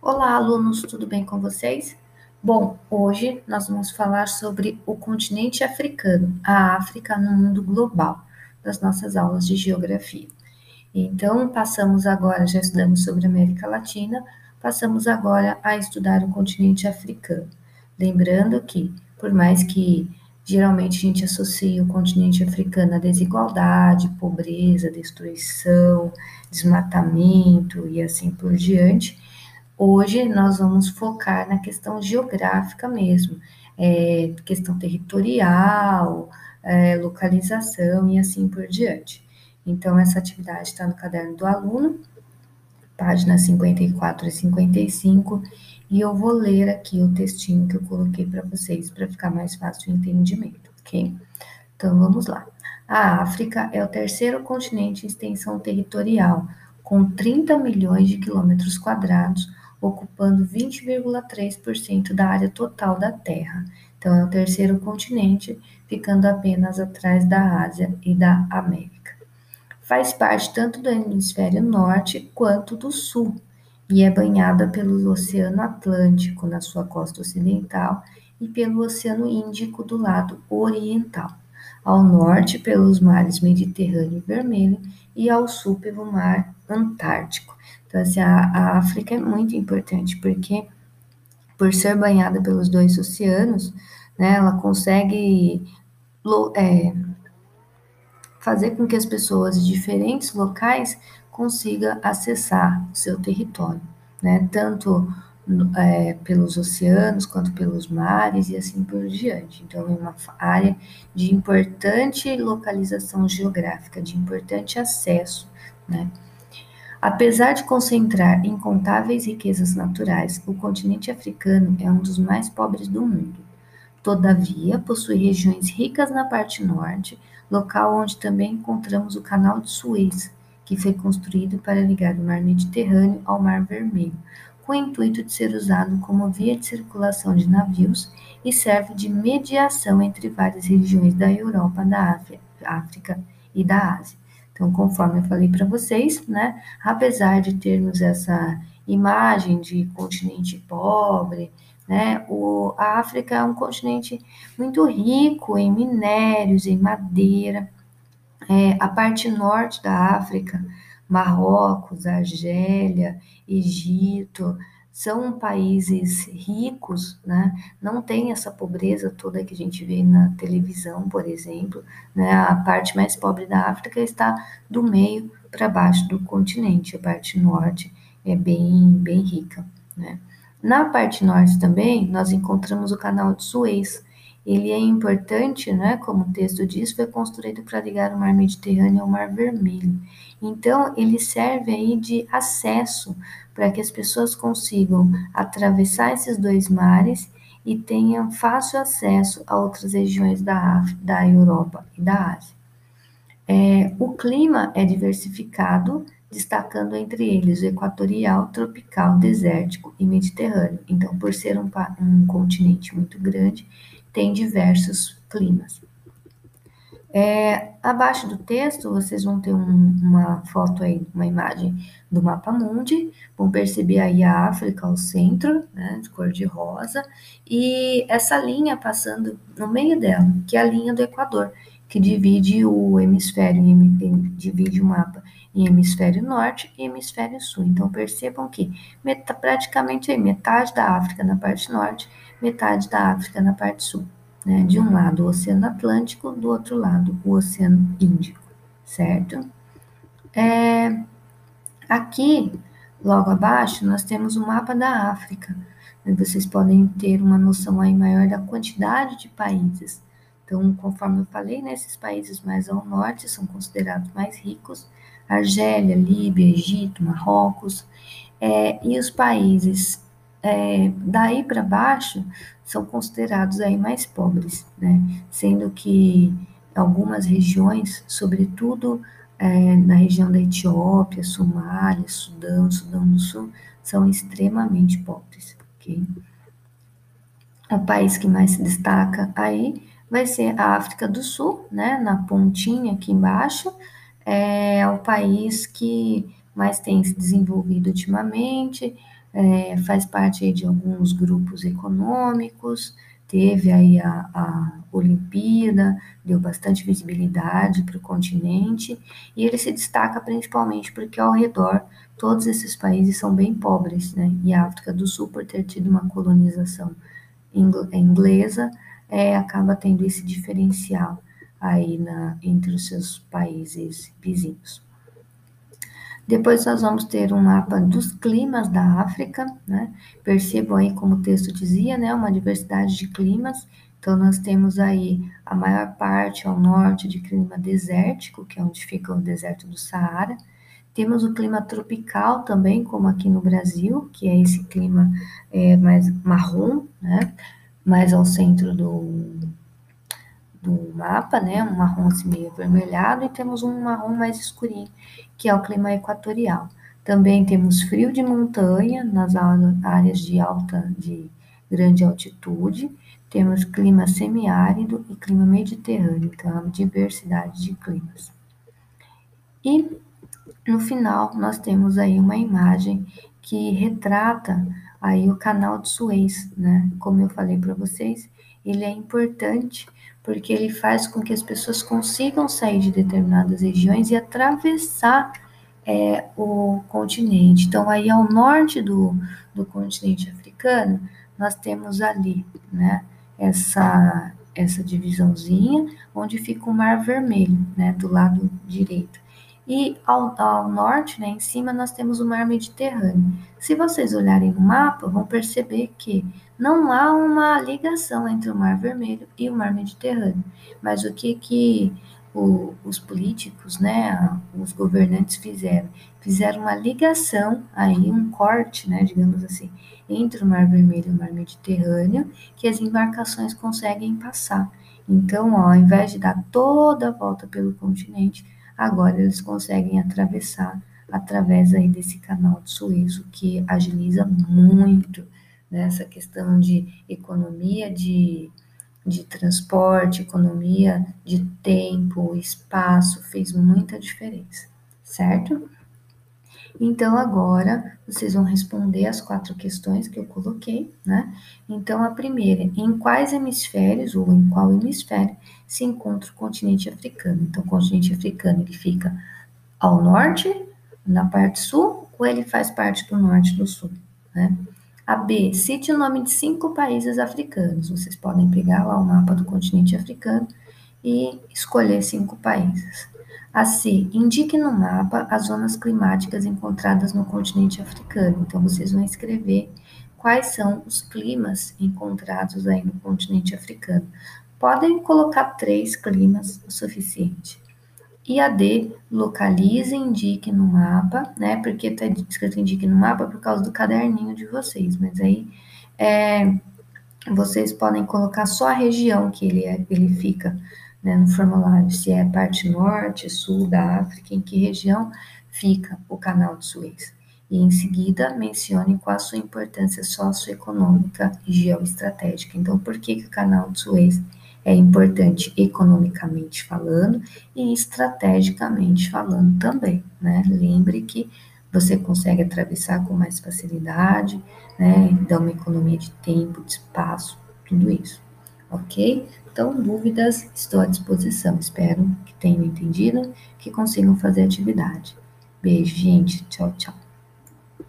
Olá, alunos, tudo bem com vocês? Bom, hoje nós vamos falar sobre o continente africano, a África no mundo global, das nossas aulas de geografia. Então, passamos agora, já estudamos sobre a América Latina, passamos agora a estudar o continente africano. Lembrando que, por mais que geralmente a gente associe o continente africano à desigualdade, pobreza, destruição, desmatamento e assim por diante, Hoje nós vamos focar na questão geográfica mesmo, é, questão territorial, é, localização e assim por diante. Então, essa atividade está no caderno do aluno, páginas 54 e 55, e eu vou ler aqui o textinho que eu coloquei para vocês para ficar mais fácil o entendimento, ok? Então, vamos lá. A África é o terceiro continente em extensão territorial, com 30 milhões de quilômetros quadrados, ocupando 20,3% da área total da Terra. Então, é o terceiro continente, ficando apenas atrás da Ásia e da América. Faz parte tanto do hemisfério norte quanto do sul e é banhada pelo Oceano Atlântico na sua costa ocidental e pelo Oceano Índico do lado oriental. Ao norte, pelos mares Mediterrâneo e Vermelho, e ao sul, pelo Mar Antártico. Então, assim, a, a África é muito importante, porque por ser banhada pelos dois oceanos, né, ela consegue é, fazer com que as pessoas de diferentes locais consigam acessar o seu território, né, tanto é, pelos oceanos quanto pelos mares e assim por diante. Então, é uma área de importante localização geográfica, de importante acesso, né. Apesar de concentrar incontáveis riquezas naturais, o continente africano é um dos mais pobres do mundo. Todavia, possui regiões ricas na parte norte, local onde também encontramos o Canal de Suez, que foi construído para ligar o Mar Mediterrâneo ao Mar Vermelho, com o intuito de ser usado como via de circulação de navios e serve de mediação entre várias regiões da Europa, da África e da Ásia. Então, conforme eu falei para vocês, né, apesar de termos essa imagem de continente pobre, né, o, a África é um continente muito rico em minérios, em madeira. É, a parte norte da África, Marrocos, Argélia, Egito, são países ricos, né? Não tem essa pobreza toda que a gente vê na televisão, por exemplo, né? A parte mais pobre da África está do meio para baixo do continente, a parte norte é bem bem rica, né? Na parte norte também nós encontramos o Canal de Suez. Ele é importante, né? Como o texto diz, foi construído para ligar o Mar Mediterrâneo ao Mar Vermelho. Então, ele serve aí de acesso para que as pessoas consigam atravessar esses dois mares e tenham fácil acesso a outras regiões da, África, da Europa e da Ásia. É, o clima é diversificado, destacando entre eles o equatorial, tropical, desértico e mediterrâneo. Então, por ser um, um continente muito grande, tem diversos climas. É, abaixo do texto, vocês vão ter um, uma foto aí, uma imagem do mapa mundi, vão perceber aí a África ao centro, né, de cor de rosa, e essa linha passando no meio dela, que é a linha do Equador, que divide o hemisfério, divide o mapa em hemisfério norte e hemisfério sul. Então, percebam que met praticamente metade da África na parte norte, metade da África na parte sul né? De um lado o Oceano Atlântico, do outro lado o Oceano Índico, certo? É, aqui, logo abaixo, nós temos o mapa da África. Né? Vocês podem ter uma noção aí maior da quantidade de países. Então, conforme eu falei, nesses né, países mais ao norte são considerados mais ricos, Argélia, Líbia, Egito, Marrocos, é, e os países é, daí para baixo são considerados aí mais pobres, né? Sendo que algumas regiões, sobretudo é, na região da Etiópia, Somália, Sudão, Sudão do Sul, são extremamente pobres? O país que mais se destaca aí vai ser a África do Sul, né? Na pontinha aqui embaixo, é o país que mais tem se desenvolvido ultimamente, é, faz parte de alguns grupos econômicos, teve aí a, a Olimpíada, deu bastante visibilidade para o continente, e ele se destaca principalmente porque ao redor todos esses países são bem pobres, né? E a África do Sul, por ter tido uma colonização inglesa, é, acaba tendo esse diferencial aí na, entre os seus países vizinhos. Depois nós vamos ter um mapa dos climas da África, né? Percebam aí como o texto dizia, né? Uma diversidade de climas. Então nós temos aí a maior parte ao norte de clima desértico, que é onde fica o deserto do Saara. Temos o clima tropical também, como aqui no Brasil, que é esse clima é, mais marrom, né? Mais ao centro do, do mapa, né? Um marrom assim meio avermelhado, e temos um marrom mais escurinho, que é o clima equatorial. Também temos frio de montanha nas áreas de alta, de grande altitude. Temos clima semiárido e clima mediterrâneo, então é diversidade de climas. E no final nós temos aí uma imagem que retrata aí o canal de Suez, né? Como eu falei para vocês, ele é importante porque ele faz com que as pessoas consigam sair de determinadas regiões e atravessar é, o continente. Então, aí ao norte do, do continente africano, nós temos ali, né, essa, essa divisãozinha, onde fica o Mar Vermelho, né, do lado direito. E ao, ao norte, né, em cima, nós temos o Mar Mediterrâneo. Se vocês olharem no mapa, vão perceber que não há uma ligação entre o Mar Vermelho e o Mar Mediterrâneo. Mas o que que o, os políticos, né, os governantes fizeram? Fizeram uma ligação aí, um corte, né, digamos assim, entre o Mar Vermelho e o Mar Mediterrâneo, que as embarcações conseguem passar. Então, ó, ao invés de dar toda a volta pelo continente, agora eles conseguem atravessar através aí desse canal de Suez, o que agiliza muito né, essa questão de economia de, de transporte, economia de tempo, espaço, fez muita diferença, certo? Então, agora, vocês vão responder as quatro questões que eu coloquei, né? Então, a primeira, em quais hemisférios ou em qual hemisfério se encontra o continente africano? Então, o continente africano, ele fica ao norte, na parte sul, ou ele faz parte do norte e do sul, né? A B, cite o nome de cinco países africanos. Vocês podem pegar lá o mapa do continente africano e escolher cinco países. A C, indique no mapa as zonas climáticas encontradas no continente africano. Então, vocês vão escrever quais são os climas encontrados aí no continente africano. Podem colocar três climas o suficiente. E a D, localize e indique no mapa, né? Porque está escrito indique no mapa por causa do caderninho de vocês, mas aí é, vocês podem colocar só a região que ele, é, ele fica né, no formulário, se é parte norte, sul da África, em que região fica o canal de Suez. E em seguida mencione qual a sua importância socioeconômica e geoestratégica. Então, por que, que o canal de Suez é importante economicamente falando e estrategicamente falando também, né? Lembre que você consegue atravessar com mais facilidade, né? Dá uma economia de tempo, de espaço, tudo isso, ok? Então, dúvidas, estou à disposição. Espero que tenham entendido, que consigam fazer atividade. Beijo, gente. Tchau, tchau.